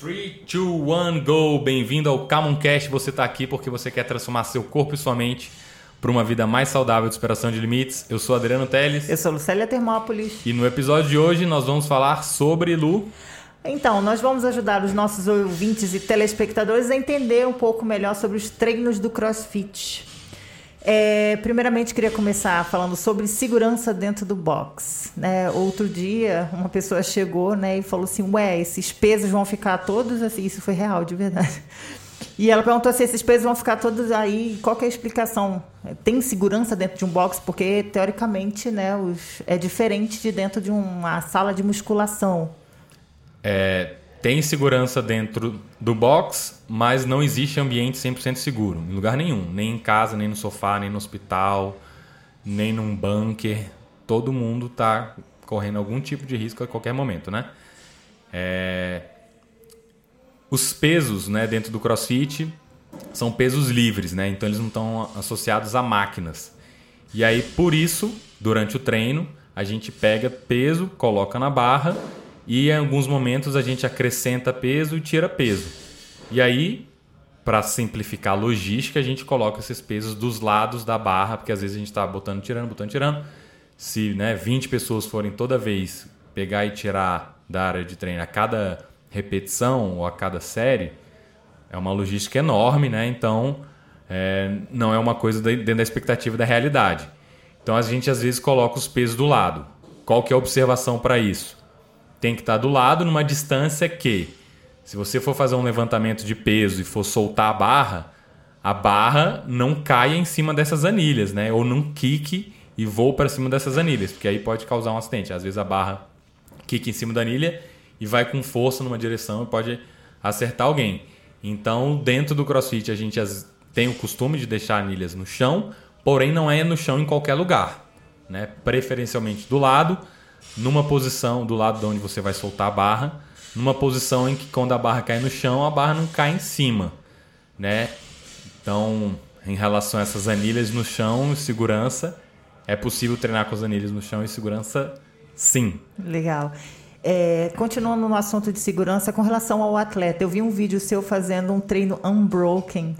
3, 2, 1, go! Bem-vindo ao Camoncast. Você está aqui porque você quer transformar seu corpo e sua mente para uma vida mais saudável de superação de limites. Eu sou Adriano Teles. Eu sou Lucélia Termópolis. E no episódio de hoje nós vamos falar sobre Lu. Então, nós vamos ajudar os nossos ouvintes e telespectadores a entender um pouco melhor sobre os treinos do CrossFit. É, primeiramente, queria começar falando sobre segurança dentro do box. Né? Outro dia, uma pessoa chegou né, e falou assim: Ué, esses pesos vão ficar todos assim? Isso foi real, de verdade. E ela perguntou se esses pesos vão ficar todos aí. Qual é a explicação? Tem segurança dentro de um box? Porque, teoricamente, né, os, é diferente de dentro de uma sala de musculação. É, tem segurança dentro do box, mas não existe ambiente 100% seguro, em lugar nenhum. Nem em casa, nem no sofá, nem no hospital, nem num bunker. Todo mundo está correndo algum tipo de risco a qualquer momento, né? É... Os pesos né, dentro do CrossFit são pesos livres, né? Então eles não estão associados a máquinas. E aí, por isso, durante o treino, a gente pega peso, coloca na barra e em alguns momentos a gente acrescenta peso e tira peso. E aí, para simplificar a logística, a gente coloca esses pesos dos lados da barra, porque às vezes a gente está botando, tirando, botando, tirando. Se né, 20 pessoas forem toda vez pegar e tirar da área de treino a cada repetição ou a cada série, é uma logística enorme, né? Então, é, não é uma coisa dentro da expectativa da realidade. Então, a gente às vezes coloca os pesos do lado. Qual que é a observação para isso? Tem que estar do lado numa distância que, se você for fazer um levantamento de peso e for soltar a barra, a barra não caia em cima dessas anilhas, né? Ou não quique e voe para cima dessas anilhas, porque aí pode causar um acidente. Às vezes a barra quica em cima da anilha e vai com força numa direção e pode acertar alguém. Então, dentro do CrossFit, a gente tem o costume de deixar anilhas no chão, porém não é no chão em qualquer lugar, né? Preferencialmente do lado numa posição do lado de onde você vai soltar a barra, numa posição em que quando a barra cai no chão, a barra não cai em cima, né? Então, em relação a essas anilhas no chão e segurança, é possível treinar com as anilhas no chão e segurança, sim. Legal. É, continuando no assunto de segurança, com relação ao atleta, eu vi um vídeo seu fazendo um treino unbroken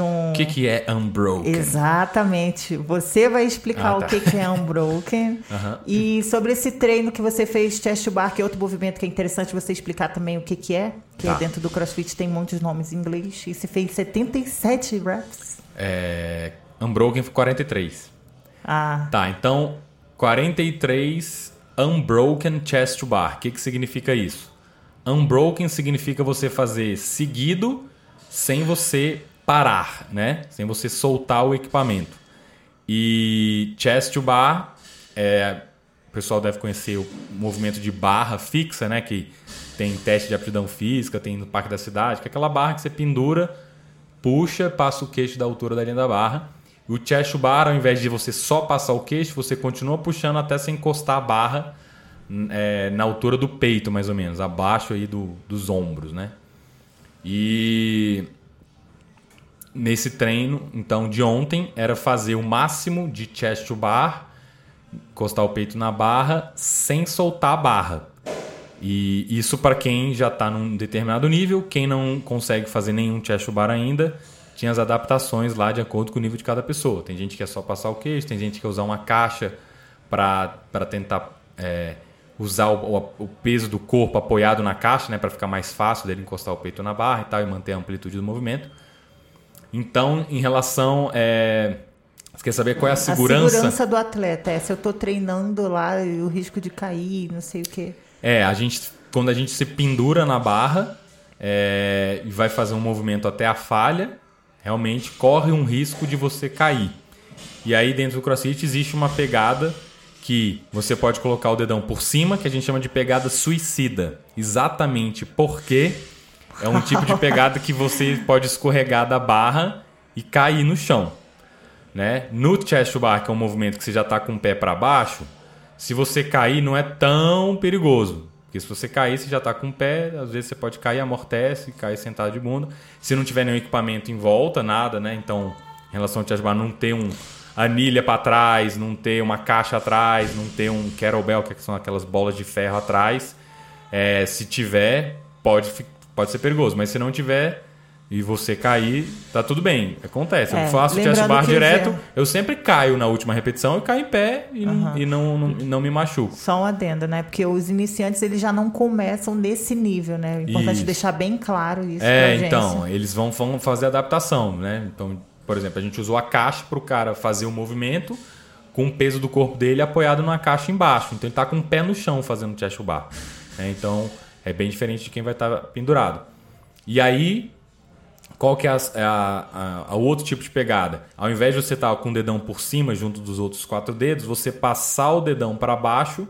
o que, que é Unbroken? Exatamente. Você vai explicar ah, tá. o que, que é Unbroken. uhum. E sobre esse treino que você fez, chest bar, que é outro movimento que é interessante você explicar também o que, que é. Que tá. dentro do CrossFit tem muitos nomes em inglês. E você fez 77 reps. É... Unbroken foi 43. Ah. Tá, então 43 Unbroken Chest Bar. O que, que significa isso? Unbroken significa você fazer seguido sem você parar, né? Sem você soltar o equipamento. E chest to bar, é, o pessoal deve conhecer o movimento de barra fixa, né? Que tem teste de aptidão física, tem no Parque da Cidade, que é aquela barra que você pendura, puxa, passa o queixo da altura da linha da barra. O chest bar, ao invés de você só passar o queixo, você continua puxando até você encostar a barra é, na altura do peito, mais ou menos, abaixo aí do, dos ombros, né? E nesse treino, então, de ontem, era fazer o máximo de chest to bar, encostar o peito na barra, sem soltar a barra. E isso para quem já está num determinado nível, quem não consegue fazer nenhum chest to bar ainda, tinha as adaptações lá de acordo com o nível de cada pessoa. Tem gente que é só passar o queixo, tem gente que quer usar uma caixa para tentar é, usar o, o, o, peso do corpo apoiado na caixa, né, para ficar mais fácil dele encostar o peito na barra e tal e manter a amplitude do movimento. Então, em relação. É... Você quer saber qual é a segurança? A segurança do atleta. É, se eu estou treinando lá e o risco de cair, não sei o quê. É, a gente, quando a gente se pendura na barra é, e vai fazer um movimento até a falha, realmente corre um risco de você cair. E aí dentro do CrossFit existe uma pegada que você pode colocar o dedão por cima, que a gente chama de pegada suicida. Exatamente porque é um tipo de pegada que você pode escorregar da barra e cair no chão. Né? No chest bar, que é um movimento que você já está com o pé para baixo, se você cair não é tão perigoso. Porque se você cair, você já está com o pé, às vezes você pode cair, amortece, cair sentado de bunda. Se não tiver nenhum equipamento em volta, nada, né? Então, em relação ao chest bar, não ter um anilha para trás, não ter uma caixa atrás, não ter um kettlebell, que são aquelas bolas de ferro atrás. É, se tiver, pode pode ser perigoso. Mas se não tiver e você cair, tá tudo bem. Acontece. É, eu faço chest lembrando bar direto, já- eu sempre caio na última repetição, eu caio em pé e, não, e não, não, e não me machuco. Só um adendo, né? Porque os iniciantes eles já não começam nesse nível, né? O importante Isso. é deixar bem claro isso É, então, eles vão, vão fazer adaptação, né? Então, por exemplo, a gente usou a caixa para o cara fazer o movimento com o peso do corpo dele apoiado numa caixa embaixo. Então ele tá com o pé no chão fazendo chest bar. né? Então é bem diferente de quem vai estar pendurado. E aí, qual que é a, a- a- a outro tipo de pegada? Ao invés de você estar com o dedão por cima junto dos outros quatro dedos, você passar o dedão para baixo,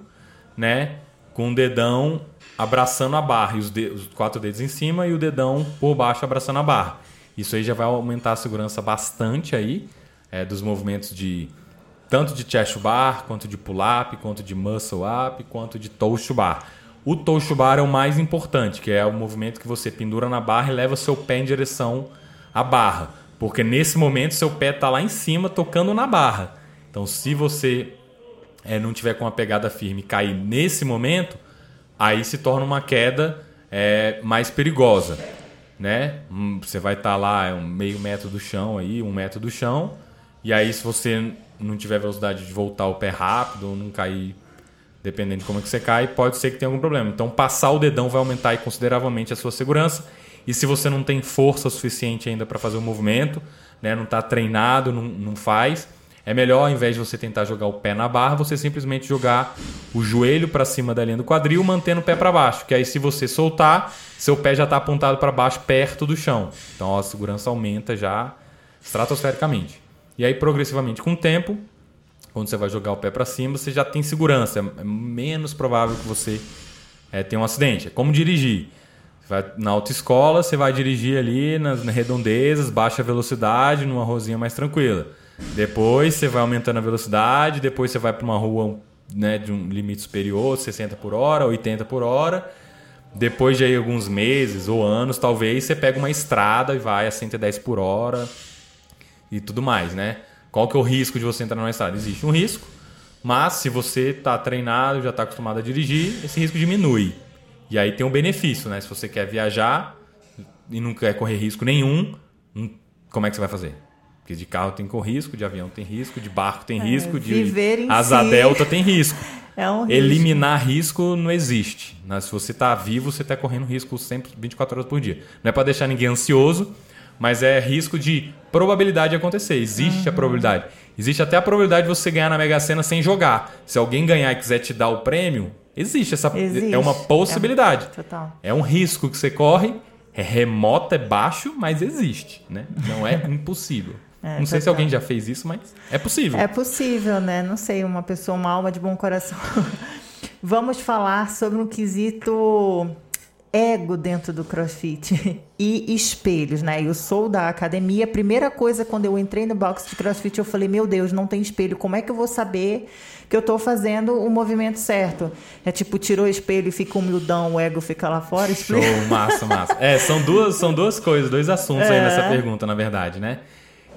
né? Com o dedão abraçando a barra e os, de- os quatro dedos em cima e o dedão por baixo abraçando a barra. Isso aí já vai aumentar a segurança bastante aí é, dos movimentos de tanto de chest bar, quanto de pull-up, quanto de muscle-up, quanto de toast to bar. O toast to bar é o mais importante, que é o movimento que você pendura na barra e leva seu pé em direção à barra. Porque nesse momento seu pé está lá em cima tocando na barra. Então se você é, não tiver com uma pegada firme e cair nesse momento, aí se torna uma queda é, mais perigosa. Né? Hum, Você vai estar lá é um meio metro do chão aí, um metro do chão, e aí se você não tiver velocidade de voltar o pé rápido ou não cair, dependendo de como é que você cai, pode ser que tenha algum problema. Então passar o dedão vai aumentar consideravelmente a sua segurança. E se você não tem força suficiente ainda para fazer o movimento, né, não está treinado, não, não faz, é melhor, ao invés de você tentar jogar o pé na barra, você simplesmente jogar o joelho para cima da linha do quadril, mantendo o pé para baixo. Que aí, se você soltar, seu pé já está apontado para baixo, perto do chão. Então a segurança aumenta já estratosfericamente. E aí, progressivamente, com o tempo, quando você vai jogar o pé para cima, você já tem segurança. É menos provável que você é, tenha um acidente. É como dirigir. Você vai na autoescola, você vai dirigir ali nas redondezas, baixa velocidade, numa rosinha mais tranquila. Depois você vai aumentando a velocidade, depois você vai para uma rua né, de um limite superior, 60 por hora, 80 por hora. Depois de aí alguns meses ou anos, talvez, você pega uma estrada e vai a 110 por hora e tudo mais, né? Qual que é o risco de você entrar numa estrada? Existe um risco, mas se você está treinado, já está acostumado a dirigir, esse risco diminui. E aí tem um benefício, né? Se você quer viajar e não quer correr risco nenhum, hum, como é que você vai fazer? Porque de carro tem com risco, de avião tem risco, de barco tem risco, de viver em asa si. delta tem risco. É um risco. Eliminar risco não existe. né? Se você está vivo, você está correndo risco sempre 24 horas por dia. Não é para deixar ninguém ansioso, mas é risco de probabilidade de acontecer. Existe a probabilidade. Existe até a probabilidade de você ganhar na Mega Sena sem jogar. Se alguém ganhar e quiser te dar o prêmio, existe essa Existe. é uma possibilidade. Total. É um risco que você corre, é remoto, é baixo, mas existe, né? Não é impossível. É, não sei se alguém já fez isso, mas é possível. É possível, né? Não sei, uma pessoa, uma alma de bom coração. Vamos falar sobre um quesito ego dentro do CrossFit e espelhos, né? Eu sou da academia. A primeira coisa quando eu entrei no box de CrossFit, eu falei: "Meu Deus, não tem espelho. Como é que eu vou saber que eu tô fazendo o movimento certo?" É tipo, tirou o espelho e fica humildão, o ego fica lá fora, Show, massa, massa. É, são duas, são duas coisas, dois assuntos aí É. nessa pergunta, na verdade, né?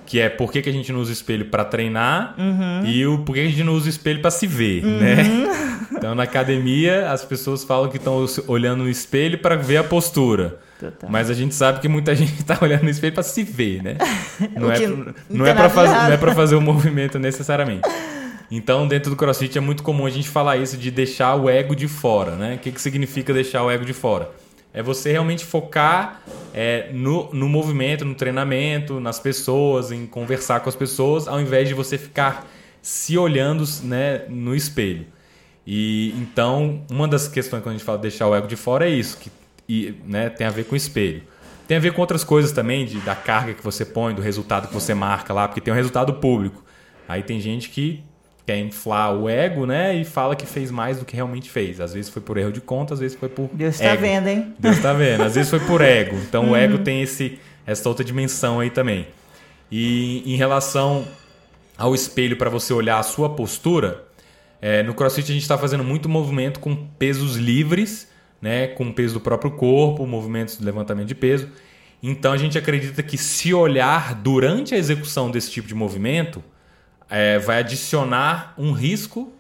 Que é por que, que a gente não usa espelho para treinar Uhum. e o por que a gente não usa espelho para se ver, né? Então, na academia, as pessoas falam que estão olhando no espelho para ver a postura. Total. Mas a gente sabe que muita gente está olhando no espelho para se ver, né? Não é, que não é para fazer, não é para fazer o movimento necessariamente. Então, dentro do CrossFit é muito comum a gente falar isso de deixar o ego de fora, né? O que, que significa deixar o ego de fora? É você realmente focar é, no, no movimento, no treinamento, nas pessoas, em conversar com as pessoas, ao invés de você ficar se olhando né, no espelho. E então, uma das questões quando a gente fala de deixar o ego de fora é isso, que e, né, tem a ver com o espelho. Tem a ver com outras coisas também, de, da carga que você põe, do resultado que você marca lá, porque tem um resultado público. Aí tem gente que quer inflar o ego, né, e fala que fez mais do que realmente fez. Às vezes foi por erro de conta, às vezes foi por Deus tá ego. vendo, hein? Deus tá vendo. Às vezes foi por ego. Então o ego tem esse, essa outra dimensão aí também. E em relação ao espelho para você olhar a sua postura, é, no CrossFit a gente está fazendo muito movimento com pesos livres, né, com o peso do próprio corpo, movimentos de levantamento de peso. Então a gente acredita que se olhar durante a execução desse tipo de movimento, é, vai adicionar um risco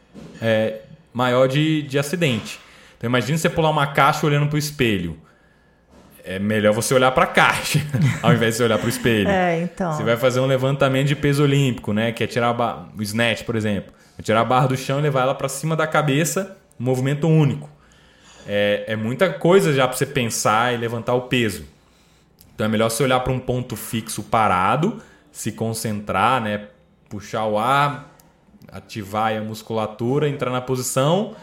é, maior de, de acidente. Então imagine você pular uma caixa olhando para o espelho. é melhor você olhar para a caixa ao invés de você olhar para o espelho. É, então. Você vai fazer um levantamento de peso olímpico, né? Que é tirar o snatch, por exemplo. Tirar a barra do chão e levar ela para cima da cabeça, um movimento único. É, é muita coisa já para você pensar e levantar o peso. Então é melhor você olhar para um ponto fixo parado, se concentrar, né? Puxar o ar, ativar a musculatura, entrar na posição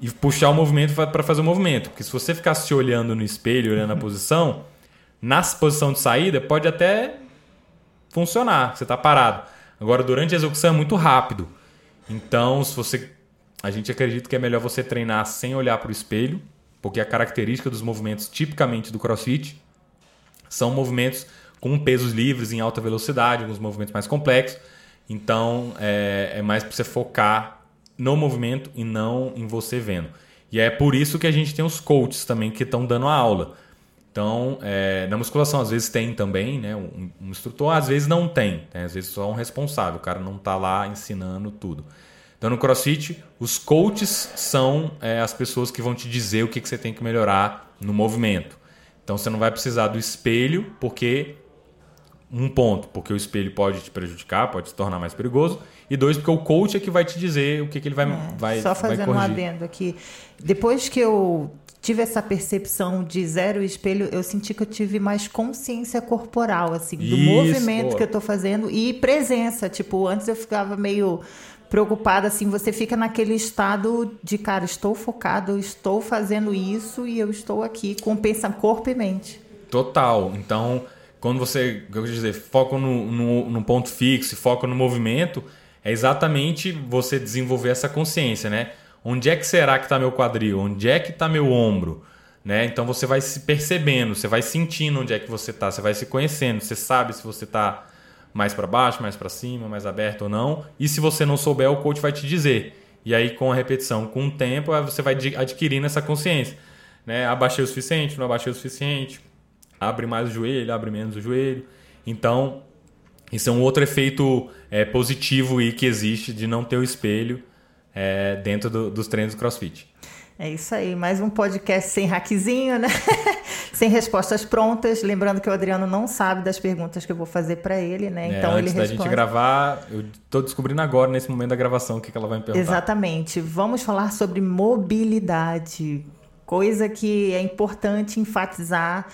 e puxar o movimento para fazer o movimento. Porque se você ficar se olhando no espelho, olhando a posição, na posição de saída pode até funcionar, você está parado. Agora, durante a execução é muito rápido. Então, se você. A gente acredita que é melhor você treinar sem olhar para o espelho, porque a característica dos movimentos, tipicamente do crossfit, são movimentos com pesos livres em alta velocidade, alguns movimentos mais complexos. Então, é, é mais para você focar no movimento e não em você vendo. E é por isso que a gente tem os coaches também que estão dando a aula. Então, é, na musculação, às vezes tem também, né? Um, um instrutor, às vezes não tem. Né? Às vezes só um responsável, o cara não está lá ensinando tudo. Então, no CrossFit, os coaches são é, as pessoas que vão te dizer o que, que você tem que melhorar no movimento. Então, você não vai precisar do espelho, porque um ponto, porque o espelho pode te prejudicar, pode se tornar mais perigoso. E dois, porque o coach é que vai te dizer o que, que ele vai, é, vai Só fazendo vai um adendo aqui. Depois que eu tive essa percepção de zero espelho, eu senti que eu tive mais consciência corporal, assim, do Isso, movimento boa. que eu estou fazendo e presença. Tipo, antes eu ficava meio preocupada, assim, você fica naquele estado de, cara, estou focado, estou fazendo isso e eu estou aqui com pensamento, corpo e mente. Total. Então, quando você, eu dizer, foca no, no, no ponto fixo, foca no movimento, é exatamente você desenvolver essa consciência, né? Onde é que será que está meu quadril? Onde é que está meu ombro? Né? Então você vai se percebendo, você vai sentindo onde é que você está, você vai se conhecendo, você sabe se você está mais para baixo, mais para cima, mais aberto ou não. E se você não souber, o coach vai te dizer. E aí com a repetição, com o tempo, você vai adquirindo essa consciência. Né? Abaixei o suficiente, não abaixei o suficiente abre mais o joelho, abre menos o joelho. Então, isso é um outro efeito é, positivo e que existe de não ter o espelho é, dentro do, dos treinos do CrossFit. É isso aí, mais um podcast sem hackzinho, né? sem respostas prontas. Lembrando que o Adriano não sabe das perguntas que eu vou fazer para ele, né? É, então antes ele responde. da gente gravar, eu estou descobrindo agora, nesse momento da gravação, o que, que ela vai me perguntar. Exatamente. Vamos falar sobre mobilidade, coisa que é importante enfatizar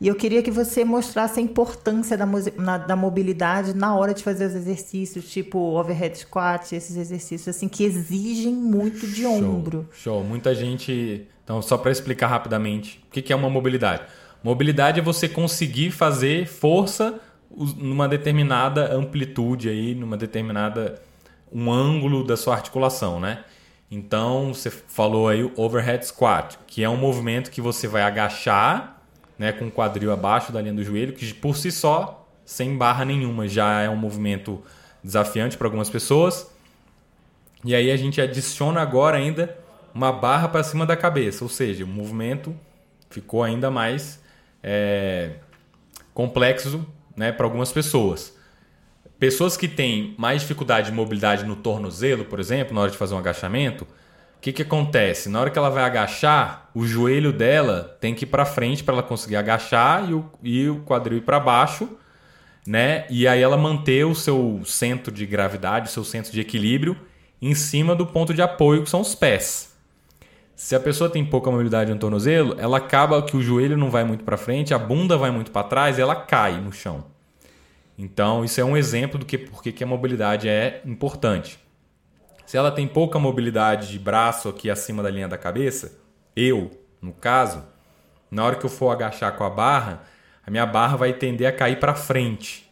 e eu queria que você mostrasse a importância da, na, da mobilidade na hora de fazer os exercícios, tipo overhead squat, esses exercícios assim que exigem muito de ombro. Show. Muita gente. Então, só para explicar rapidamente, o que é uma mobilidade? Mobilidade é você conseguir fazer força numa determinada amplitude aí, numa determinada um ângulo da sua articulação, né? Então, você falou aí o overhead squat, que é um movimento que você vai agachar né, com o quadril abaixo da linha do joelho, que por si só, sem barra nenhuma, já é um movimento desafiante para algumas pessoas. E aí a gente adiciona agora ainda uma barra para cima da cabeça, ou seja, o movimento ficou ainda mais é, complexo né, para algumas pessoas. Pessoas que têm mais dificuldade de mobilidade no tornozelo, por exemplo, na hora de fazer um agachamento, que, que acontece? Na hora que ela vai agachar, o joelho dela tem que ir para frente para ela conseguir agachar e o, e o quadril ir para baixo, né? E aí ela manter o seu centro de gravidade, o seu centro de equilíbrio em cima do ponto de apoio que são os pés. Se a pessoa tem pouca mobilidade no tornozelo, ela acaba que o joelho não vai muito para frente, a bunda vai muito para trás e ela cai no chão. Então, isso é um exemplo do que porque que a mobilidade é importante. Se ela tem pouca mobilidade de braço aqui acima da linha da cabeça, eu, no caso, na hora que eu for agachar com a barra, a minha barra vai tender a cair para frente.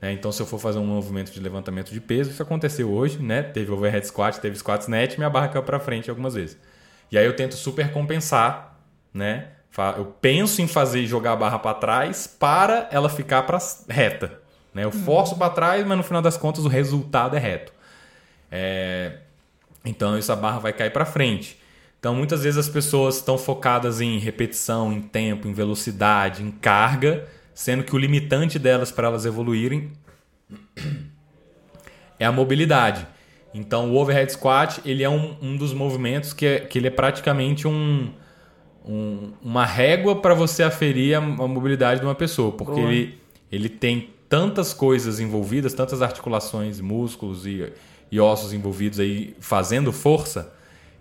Né? Então, se eu for fazer um movimento de levantamento de peso, isso aconteceu hoje, né? Teve overhead squat, teve squat snatch, minha barra caiu para frente algumas vezes. E aí eu tento super compensar, né? Eu penso em fazer jogar a barra para trás para ela ficar para reta. Né? Eu forço para trás, mas no final das contas o resultado é reto. É, então essa barra vai cair para frente. Então muitas vezes as pessoas estão focadas em repetição, em tempo, em velocidade, em carga, sendo que o limitante delas para elas evoluírem é a mobilidade. Então o overhead squat ele é um, um dos movimentos que, é, que ele é praticamente um um, uma régua para você aferir a, a, mobilidade de uma pessoa, porque ele, ele tem tantas coisas envolvidas, tantas articulações, músculos e, e ossos envolvidos aí fazendo força,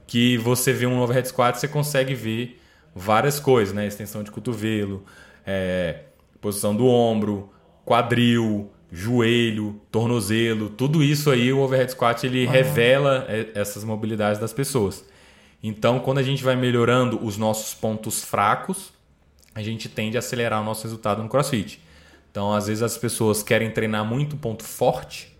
que você vê um overhead squat, você consegue ver várias coisas, né? Extensão de cotovelo, é, posição do ombro, quadril, joelho, tornozelo, tudo isso aí o overhead squat ele uhum. revela é, essas mobilidades das pessoas. Então, quando a gente vai melhorando os nossos pontos fracos, a gente tende a acelerar o nosso resultado no CrossFit. Então, às vezes as pessoas querem treinar muito ponto forte.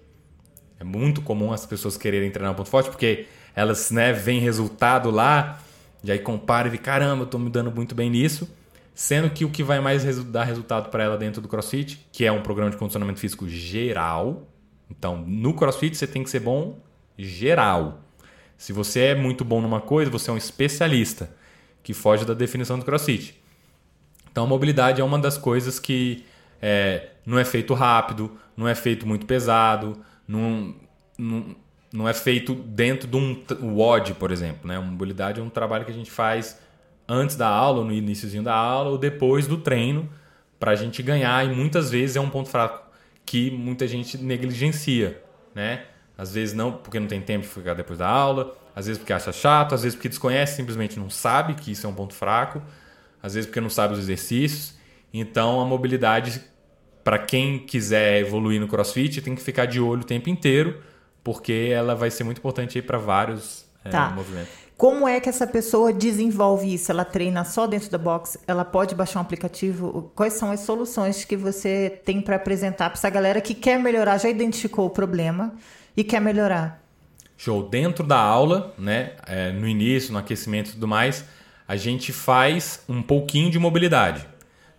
É muito comum as pessoas quererem treinar ponto forte porque elas, né, veem resultado lá, e aí compara e vê, caramba, eu tô me dando muito bem nisso. Sendo que o que vai mais resu dar resultado para ela dentro do CrossFit, que é um programa de condicionamento físico geral. Então, no CrossFit você tem que ser bom geral. Se você é muito bom numa coisa, você é um especialista, que foge da definição do CrossFit. Então, a mobilidade é uma das coisas que é, não é feito rápido, não é feito muito pesado, não, não, não é feito dentro de um WOD, por exemplo. Né? A mobilidade é um trabalho que a gente faz antes da aula, no iníciozinho da aula, ou depois do treino, para a gente ganhar. E muitas vezes é um ponto fraco que muita gente negligencia. Né? Às vezes não porque não tem tempo de ficar depois da aula, às vezes porque acha chato, às vezes porque desconhece, simplesmente não sabe que isso é um ponto fraco, às vezes porque não sabe os exercícios. Então a mobilidade, para quem quiser evoluir no CrossFit, tem que ficar de olho o tempo inteiro, porque ela vai ser muito importante para vários é, tá. é, movimentos. Como é que essa pessoa desenvolve isso? Ela treina só dentro da box? Ela pode baixar um aplicativo? Quais são as soluções que você tem para apresentar para essa galera que quer melhorar, já identificou o problema e quer melhorar? Show. Dentro da aula, né, é, no início, no aquecimento e tudo mais, a gente faz um pouquinho de mobilidade.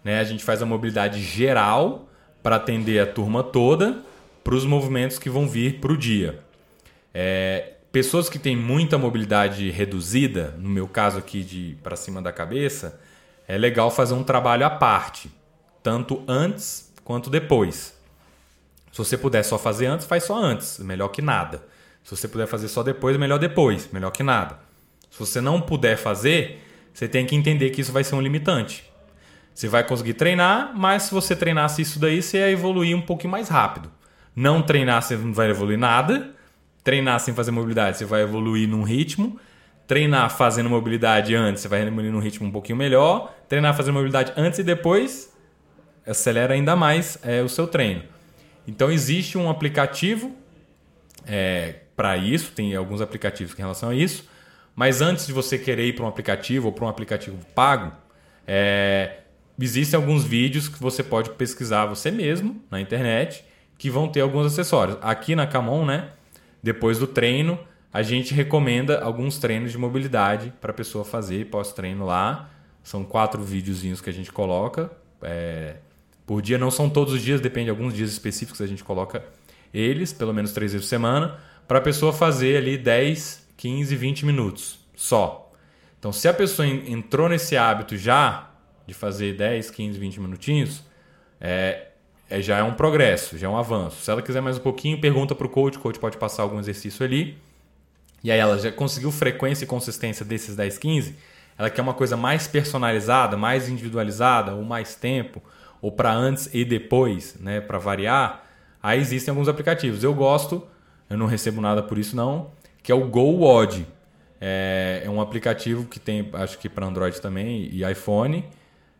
Né? A gente faz a mobilidade geral para atender a turma toda para os movimentos que vão vir para o dia. É, pessoas que têm muita mobilidade reduzida, no meu caso aqui de para cima da cabeça, é legal fazer um trabalho à parte, tanto antes quanto depois. Se você puder só fazer antes, faz só antes, melhor que nada. Se você puder fazer só depois, melhor depois, melhor que nada. Se você não puder fazer, você tem que entender que isso vai ser um limitante. Você vai conseguir treinar, mas se você treinasse isso daí, você ia evoluir um pouquinho mais rápido. Não treinar, você não vai evoluir nada. Treinar sem fazer mobilidade, você vai evoluir num ritmo. Treinar fazendo mobilidade antes, você vai evoluir num ritmo um pouquinho melhor. Treinar fazendo mobilidade antes e depois, acelera ainda mais é, o seu treino. Então existe um aplicativo é, para isso, tem alguns aplicativos em relação a isso. Mas antes de você querer ir para um aplicativo ou para um aplicativo pago, é, existem alguns vídeos que você pode pesquisar você mesmo na internet que vão ter alguns acessórios. Aqui na Camon, né, depois do treino, a gente recomenda alguns treinos de mobilidade para a pessoa fazer pós-treino lá. São quatro videozinhos que a gente coloca é, por dia. Não são todos os dias, depende de alguns dias específicos a gente coloca eles, pelo menos três vezes por semana para a pessoa fazer ali 10, 15, 20 minutos só. Então, se a pessoa entrou nesse hábito já de fazer 10, 15, 20 minutinhos, é, é, já é um progresso, já é um avanço. Se ela quiser mais um pouquinho, pergunta para o coach, o coach pode passar algum exercício ali. E aí ela já conseguiu frequência e consistência desses 10, 15, ela quer uma coisa mais personalizada, mais individualizada, ou mais tempo, ou para antes e depois, né, para variar, aí existem alguns aplicativos. Eu gosto eu não recebo nada por isso não, que é o GoWod. É, é um aplicativo que tem, acho que para Android também e iPhone,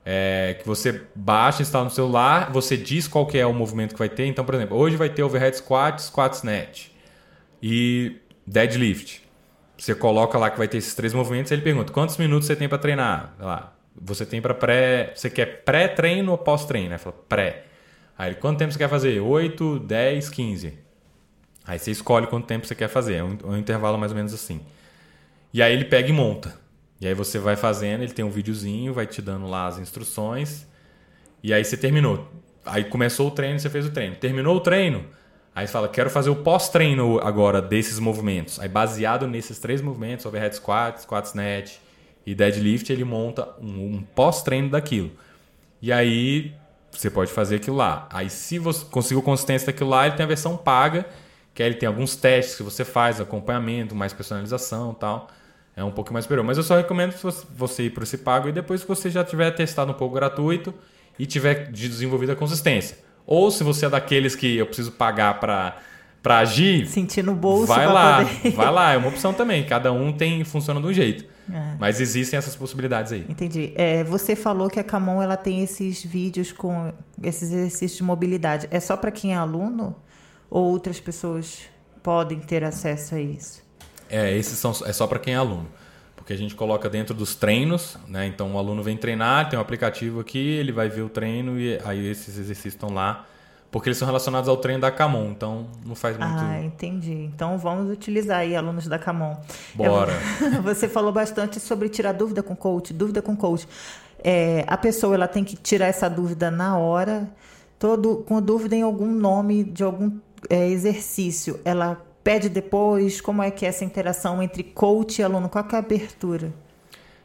é, que você baixa, instala no celular, você diz qual que é o movimento que vai ter. Então, por exemplo, hoje vai ter overhead squat, squat snatch e deadlift. Você coloca lá que vai ter esses três movimentos, ele pergunta quantos minutos você tem para treinar. Lá, você tem para pré, você quer pré-treino ou pós-treino? Aí fala pré. Aí quanto tempo você quer fazer? 8, 10, 15. Aí você escolhe quanto tempo você quer fazer, é um, é um intervalo mais ou menos assim. E aí ele pega e monta. E aí você vai fazendo, ele tem um videozinho, vai te dando lá as instruções. E aí você terminou. Aí começou o treino, você fez o treino. Terminou o treino, aí você fala, quero fazer o pós-treino agora desses movimentos. Aí baseado nesses três movimentos, overhead squat, squat snatch e deadlift, ele monta um, um pós-treino daquilo. E aí você pode fazer aquilo lá. Aí se você conseguiu consistência daquilo lá, ele tem a versão paga que aí ele tem alguns testes que você faz, acompanhamento, mais personalização tal. É um pouco mais superior. Mas eu só recomendo você ir para esse pago e depois que você já tiver testado um pouco gratuito e tiver desenvolvido a consistência. Ou se você é daqueles que eu preciso pagar para para agir, sentir no bolso, vai lá, poder... vai lá, é uma opção também. Cada um tem funciona de um jeito. É. Mas existem essas possibilidades aí. Entendi. É, você falou que a Camon ela tem esses vídeos com esses exercícios de mobilidade. É só para quem é aluno ou outras pessoas podem ter acesso a isso? É, esses são é só para quem é aluno. Porque a gente coloca dentro dos treinos, né? Então o aluno vem treinar, tem um aplicativo aqui, ele vai ver o treino e aí esses exercícios estão lá porque eles são relacionados ao treino da Camon, então não faz muito. Ah, entendi. Então vamos utilizar aí alunos da Camon. Bora. Eu... Você falou bastante sobre tirar dúvida com coach, dúvida com coach. É, a pessoa ela tem que tirar essa dúvida na hora, todo com dúvida em algum nome de algum é, exercício. Ela pede depois? Como é que é essa interação entre coach e aluno? Qual é a abertura?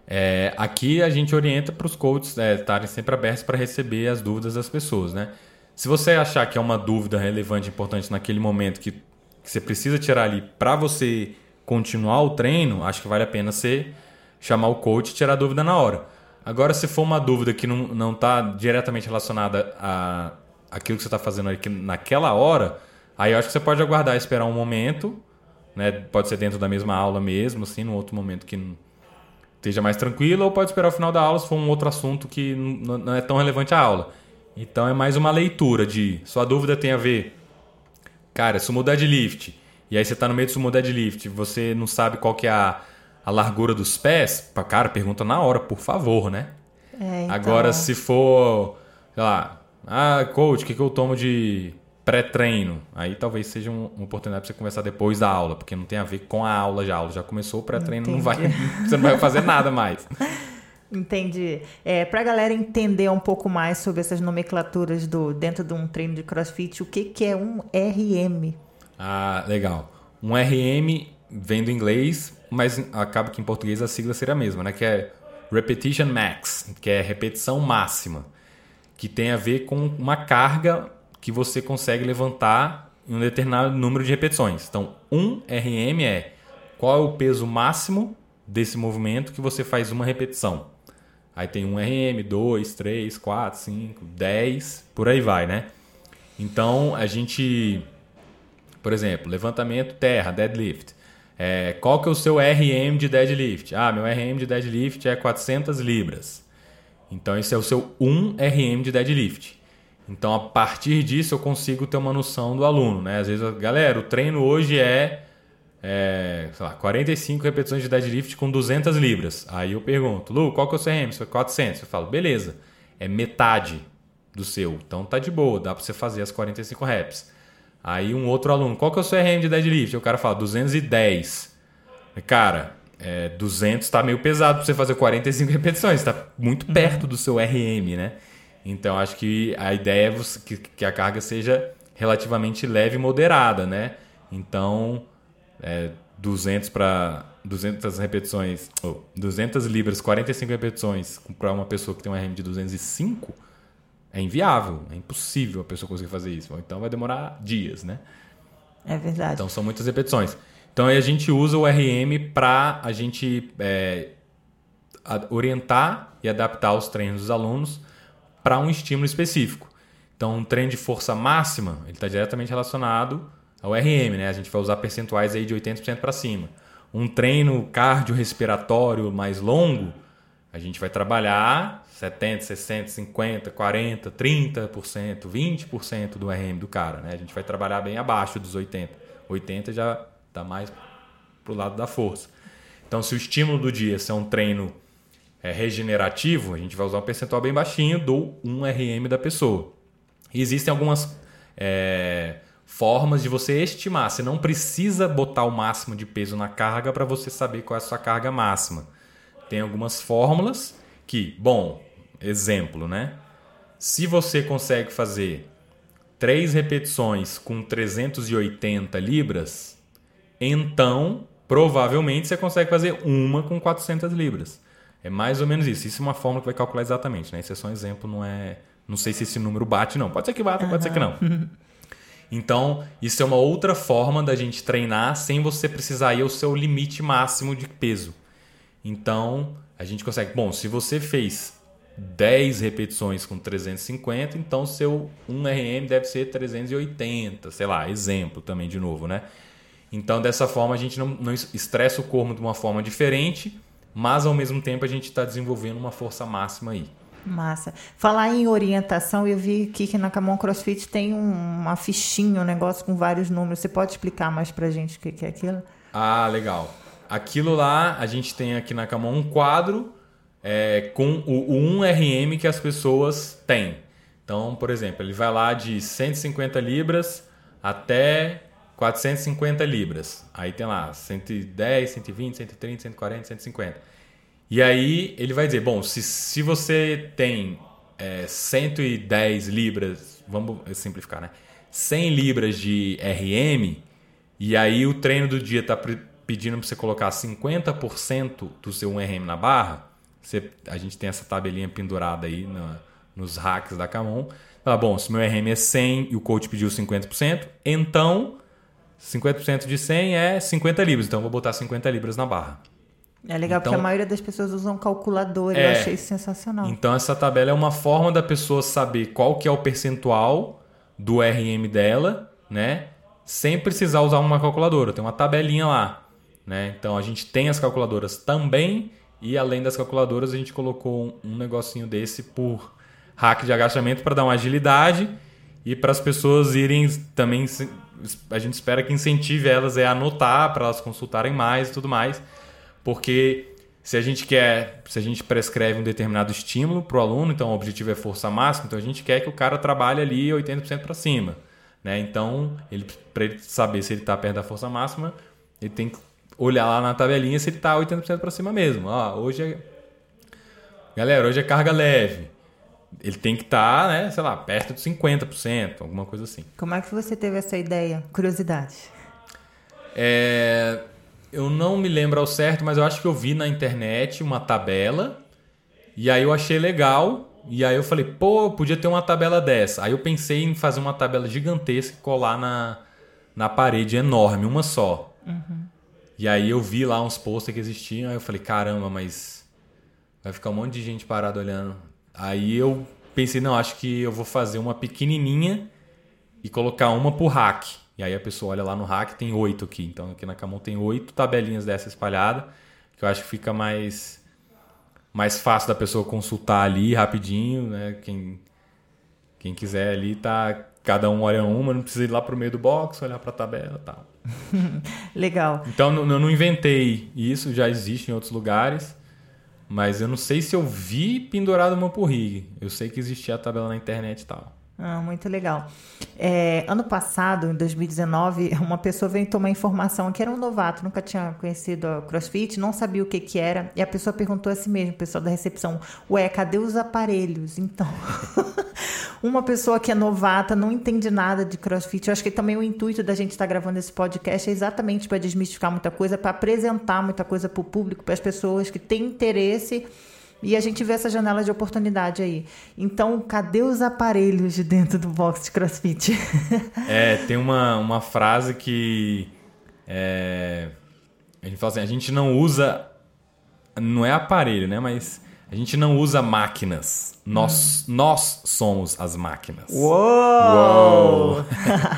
É, aqui a gente orienta para os coaches é, estarem sempre abertos para receber as dúvidas das pessoas, né? Se você achar que é uma dúvida relevante, importante naquele momento que, que você precisa tirar ali para você continuar o treino, acho que vale a pena você chamar o coach e tirar a dúvida na hora. Agora, se for uma dúvida que não está diretamente relacionada a aquilo que você está fazendo aqui naquela hora, aí eu acho que você pode aguardar esperar um momento, né? pode ser dentro da mesma aula mesmo, assim, num outro momento que não esteja mais tranquilo, ou pode esperar o final da aula se for um outro assunto que não é tão relevante à aula. Então é mais uma leitura de sua dúvida tem a ver, cara, sumo deadlift. E aí você está no meio do sumo deadlift, você não sabe qual que é a, a largura dos pés, cara, pergunta na hora, por favor, né? É, então... Agora se for, sei lá, ah, coach, o que, que eu tomo de pré-treino? Aí talvez seja uma oportunidade para você conversar depois da aula, porque não tem a ver com a aula já. A aula já começou, o pré-treino não vai, você não vai fazer nada mais. Entendi. É, Para a galera entender um pouco mais sobre essas nomenclaturas do dentro de um treino de CrossFit, o que, que é um RM? Ah, legal. Um RM vem do inglês, mas acaba que em português a sigla seria a mesma, né? Que é Repetition Max, que é repetição máxima, que tem a ver com uma carga que você consegue levantar em um determinado número de repetições. Então, um RM é qual é o peso máximo desse movimento que você faz uma repetição. Aí tem um RM, 2, 3, 4, 5, 10, por aí vai, né? Então a gente, por exemplo, levantamento terra, deadlift. É, qual que é o seu RM de deadlift? Ah, meu RM de deadlift é 400 libras. Então esse é o seu 1 RM de deadlift. Então a partir disso eu consigo ter uma noção do aluno, né? Às vezes, galera, o treino hoje é é, sei lá, 45 repetições de deadlift com 200 libras. Aí eu pergunto, Lu, qual que é o seu RM? Você 400. Eu falo, beleza, é metade do seu. Então tá de boa, dá para você fazer as 45 reps. Aí um outro aluno, qual que é o seu RM de deadlift? O cara fala, 210. Cara, é, 200 está meio pesado para você fazer 45 repetições, está muito perto do seu RM, né? Então acho que a ideia é que, que a carga seja relativamente leve e moderada, né? Então é, 200 para 200 repetições, ou 200 libras, 45 repetições para uma pessoa que tem um RM de 205, é inviável, é impossível a pessoa conseguir fazer isso. Então vai demorar dias, né? É verdade. Então são muitas repetições. Então a gente usa o RM para a gente é, orientar e adaptar os treinos dos alunos para um estímulo específico. Então um treino de força máxima ele está diretamente relacionado ao RM, né? A gente vai usar percentuais aí de 80% para cima. Um treino cardiorrespiratório mais longo, a gente vai trabalhar 70, 60, 50, 40, 30%, 20% do RM do cara, né? A gente vai trabalhar bem abaixo dos 80. 80 já está mais pro lado da força. Então, se o estímulo do dia é um treino é, regenerativo, a gente vai usar um percentual bem baixinho do 1 RM da pessoa. E existem algumas é, formas de você estimar. Você não precisa botar o máximo de peso na carga para você saber qual é a sua carga máxima. Tem algumas fórmulas que, bom, exemplo, né? Se você consegue fazer três repetições com 380 libras, então provavelmente você consegue fazer uma com 400 libras. É mais ou menos isso. Isso é uma fórmula que vai calcular exatamente, né? Isso é só um exemplo, não é. Não sei se esse número bate, não. Pode ser que bata, uhum. pode ser que não. Então, isso é uma outra forma da gente treinar sem você precisar ir ao seu limite máximo de peso. Então, a gente consegue. Bom, se você fez 10 repetições com 350, então seu 1RM deve ser 380, sei lá, exemplo também de novo, né? Então, dessa forma, a gente não, não estressa o corpo de uma forma diferente, mas ao mesmo tempo a gente está desenvolvendo uma força máxima aí. Massa. Falar em orientação, eu vi aqui que na Camon CrossFit tem uma fichinha, um negócio com vários números. Você pode explicar mais pra gente o que é aquilo? Ah, legal. Aquilo lá, a gente tem aqui na Camon um quadro é, com o, o 1RM que as pessoas têm. Então, por exemplo, ele vai lá de 150 libras até 450 libras. Aí tem lá 110, 120, 130, 140, 150. E aí ele vai dizer, bom, se, se você tem é, 110 libras, vamos simplificar, né? 100 libras de RM, e aí o treino do dia está pedindo para você colocar 50% do seu 1RM na barra, você, a gente tem essa tabelinha pendurada aí na, nos hacks da Camon. Fala, bom, se meu RM é 100 e o coach pediu 50%, então 50% de 100 é 50 libras, então eu vou botar 50 libras na barra. É legal, então, porque a maioria das pessoas usam calculador, é, eu achei isso sensacional. Então essa tabela é uma forma da pessoa saber qual que é o percentual do RM dela, né? Sem precisar usar uma calculadora, tem uma tabelinha lá, né? Então a gente tem as calculadoras também e além das calculadoras a gente colocou um negocinho desse por hack de agachamento para dar uma agilidade e para as pessoas irem também a gente espera que incentive elas a anotar para elas consultarem mais e tudo mais. Porque se a gente quer, se a gente prescreve um determinado estímulo para o aluno, então o objetivo é força máxima, então a gente quer que o cara trabalhe ali 80% para cima. Né? Então, ele, para ele saber se ele está perto da força máxima, ele tem que olhar lá na tabelinha se ele está 80% para cima mesmo. Ah, hoje é... Galera, hoje é carga leve. Ele tem que estar, tá, né, sei lá, perto de 50%, alguma coisa assim. Como é que você teve essa ideia? Curiosidade. É, eu não me lembro ao certo, mas eu acho que eu vi na internet uma tabela. E aí eu achei legal. E aí eu falei, pô, podia ter uma tabela dessa. Aí eu pensei em fazer uma tabela gigantesca e colar na, na parede enorme, uma só. Uhum. E aí eu vi lá uns posters que existiam. Aí eu falei, caramba, mas vai ficar um monte de gente parada olhando. Aí eu pensei, não, acho que eu vou fazer uma pequenininha e colocar uma por hack. E aí a pessoa olha lá no hack, tem oito aqui. Então aqui na Camon tem oito tabelinhas dessa espalhada, que eu acho que fica mais mais fácil da pessoa consultar ali rapidinho, né? Quem quem quiser ali tá cada um olha uma, não precisa ir lá pro meio do box, olhar para a tabela, tal. Legal. Então eu não inventei isso, já existe em outros lugares. Mas eu não sei se eu vi pendurado uma por rig. Eu sei que existia a tabela na internet e tal. Ah, muito legal. É, ano passado, em 2019, uma pessoa veio tomar informação que era um novato, nunca tinha conhecido a CrossFit, não sabia o que, que era, e a pessoa perguntou a si mesma, o pessoal da recepção, ué, cadê os aparelhos? Então, uma pessoa que é novata, não entende nada de CrossFit, eu acho que também o intuito da gente estar gravando esse podcast é exatamente para desmistificar muita coisa, para apresentar muita coisa para o público, para as pessoas que têm interesse e a gente vê essa janela de oportunidade aí. Então, cadê os aparelhos de dentro do box de crossfit? é, tem uma, uma frase que. É, a gente fala assim: a gente não usa. Não é aparelho, né? Mas a gente não usa máquinas. Nós, hum. nós somos as máquinas. Uou! Uou.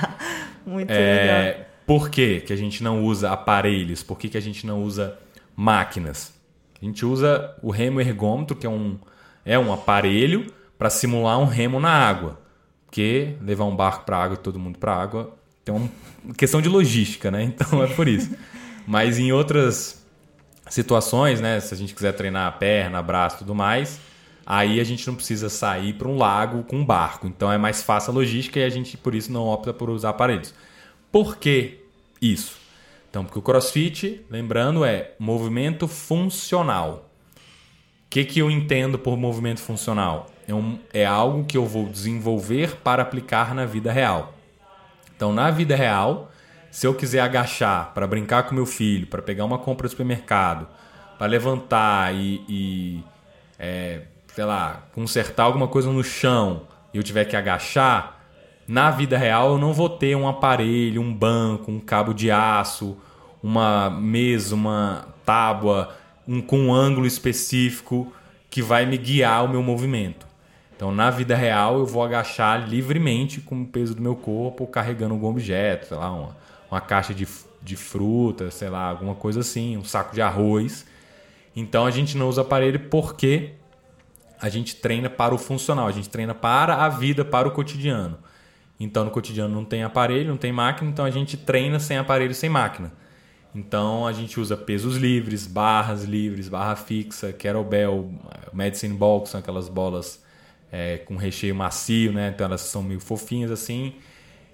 Muito é, legal. Por que, que a gente não usa aparelhos? Por que, que a gente não usa máquinas? A gente usa o remo ergômetro, que é um, é um aparelho para simular um remo na água. Porque levar um barco para água e todo mundo para água tem uma questão de logística, né? Então é por isso. Mas em outras situações, né? Se a gente quiser treinar a perna, braço tudo mais, aí a gente não precisa sair para um lago com um barco. Então é mais fácil a logística e a gente por isso não opta por usar aparelhos. Por que isso? Então, porque o crossfit, lembrando, é movimento funcional. O que, que eu entendo por movimento funcional? É, um, é algo que eu vou desenvolver para aplicar na vida real. Então, na vida real, se eu quiser agachar para brincar com meu filho, para pegar uma compra do supermercado, para levantar e, e é, sei lá, consertar alguma coisa no chão e eu tiver que agachar, na vida real eu não vou ter um aparelho, um banco, um cabo de aço, uma mesa, uma tábua um, com um ângulo específico que vai me guiar o meu movimento. Então, na vida real, eu vou agachar livremente com o peso do meu corpo, carregando algum objeto, sei lá, uma, uma caixa de, de fruta, sei lá, alguma coisa assim, um saco de arroz. Então, a gente não usa aparelho porque a gente treina para o funcional, a gente treina para a vida, para o cotidiano. Então, no cotidiano não tem aparelho, não tem máquina, então a gente treina sem aparelho, sem máquina. Então, a gente usa pesos livres, barras livres, barra fixa, kettlebell, medicine ball, que são aquelas bolas é, com recheio macio, né? Então, elas são meio fofinhas assim.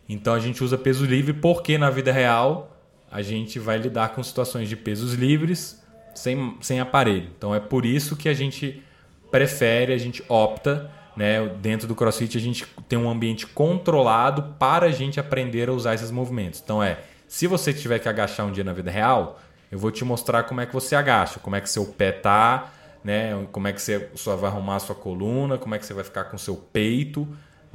Então, a gente usa peso livre porque na vida real a gente vai lidar com situações de pesos livres sem, sem aparelho. Então, é por isso que a gente prefere, a gente opta né? Dentro do CrossFit a gente tem um ambiente controlado para a gente aprender a usar esses movimentos. Então é, se você tiver que agachar um dia na vida real, eu vou te mostrar como é que você agacha, como é que seu pé tá, né? Como é que você só vai arrumar a sua coluna, como é que você vai ficar com seu peito,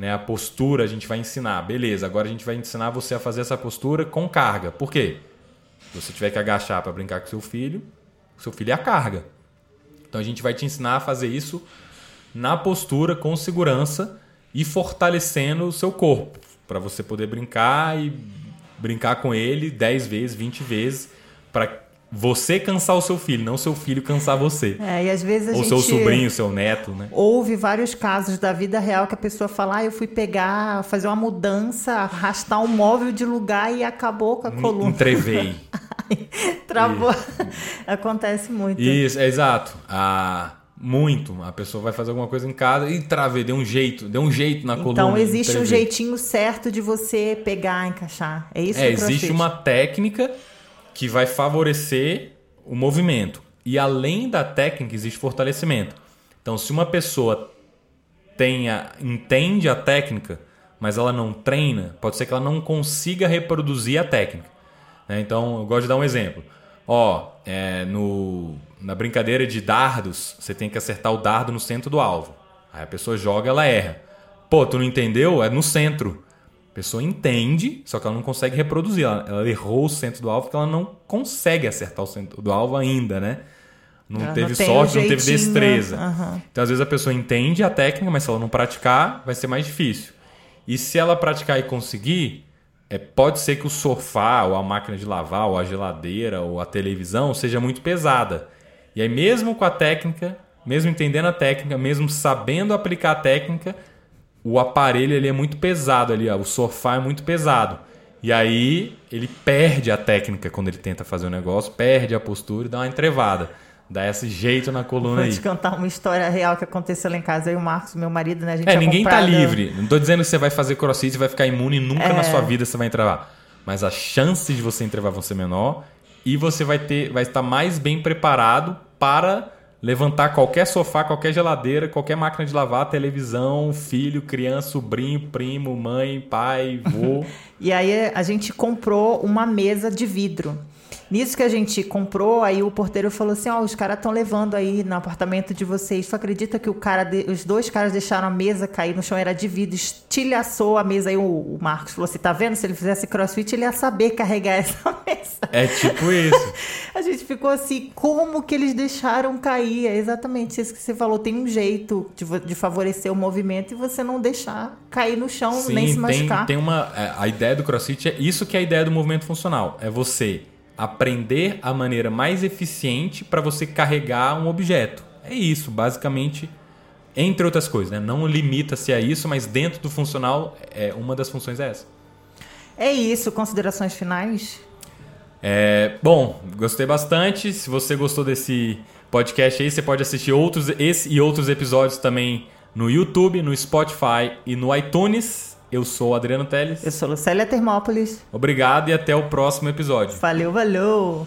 né? A postura a gente vai ensinar. Beleza, agora a gente vai ensinar você a fazer essa postura com carga. Por quê? Se você tiver que agachar para brincar com seu filho, seu filho é a carga. Então a gente vai te ensinar a fazer isso na postura com segurança e fortalecendo o seu corpo para você poder brincar e brincar com ele 10 vezes, 20 vezes para você cansar o seu filho, não seu filho cansar você. É, e às vezes a Ou gente seu sobrinho, seu neto, né? Houve vários casos da vida real que a pessoa fala, ah, eu fui pegar, fazer uma mudança, arrastar um móvel de lugar e acabou com a coluna. Entrevei. Travou. Acontece muito. Isso, é exato. Ah, muito. A pessoa vai fazer alguma coisa em casa e travei, deu um jeito, deu um jeito na então, coluna. Então existe um jeitinho certo de você pegar, encaixar. É isso É, que existe uma técnica que vai favorecer o movimento. E além da técnica, existe fortalecimento. Então, se uma pessoa tenha, entende a técnica, mas ela não treina, pode ser que ela não consiga reproduzir a técnica. Né? Então, eu gosto de dar um exemplo. Ó, é, no, na brincadeira de dardos, você tem que acertar o dardo no centro do alvo. Aí a pessoa joga, ela erra. Pô, tu não entendeu? É no centro. A pessoa entende, só que ela não consegue reproduzir. Ela, ela errou o centro do alvo porque ela não consegue acertar o centro do alvo ainda, né? Não Ela teve não sorte, não teve destreza. aham. Então, às vezes, a pessoa entende a técnica, mas se ela não praticar, vai ser mais difícil. E se ela praticar e conseguir, é, pode ser que o sofá, ou a máquina de lavar, ou a geladeira, ou a televisão seja muito pesada. E aí, mesmo com a técnica, mesmo entendendo a técnica, mesmo sabendo aplicar a técnica, o aparelho ele é muito pesado ali, ó, o sofá é muito pesado. E aí ele perde a técnica quando ele tenta fazer o negócio, perde a postura e dá uma entrevada. Dá esse jeito na coluna Vou aí. te contar uma história real que aconteceu lá em casa. Eu e o Marcos, meu marido, né? A gente É, ninguém tá comprado- livre. Não tô dizendo que você vai fazer crossfit e vai ficar imune e nunca É. na sua vida você vai entrevar. Mas a chance de você entrevar vão ser menor e você vai ter, vai estar mais bem preparado para levantar qualquer sofá, qualquer geladeira, qualquer máquina de lavar, televisão, filho, criança, sobrinho, primo, mãe, pai, vô. E aí a gente comprou uma mesa de vidro. Nisso que a gente comprou, aí o porteiro falou assim: Ó, os caras estão levando aí no apartamento de vocês. Tu acredita que o cara de- os dois caras deixaram a mesa cair no chão, era de vidro, estilhaçou a mesa. Aí o, o Marcos falou assim: tá vendo? Se ele fizesse crossfit, ele ia saber carregar essa mesa. é tipo isso. A gente ficou assim, como que eles deixaram cair? É exatamente isso que você falou. Tem um jeito de, de favorecer o movimento e você não deixar cair no chão, Sim, nem se tem, machucar. tem uma. é, A ideia do CrossFit é isso que é a ideia do movimento funcional. É você aprender a maneira mais eficiente para você carregar um objeto. É isso, basicamente, entre outras coisas. Né? Não limita-se a isso, mas dentro do funcional, é, uma das funções é essa. É isso, considerações finais? É, bom, gostei bastante. Se você gostou desse podcast aí, você pode assistir outros, esse e outros episódios também no YouTube, no Spotify e no iTunes. Eu sou o Adriano Teles. Eu sou Lucélia Termópolis. Obrigado e até o próximo episódio. Valeu, valeu!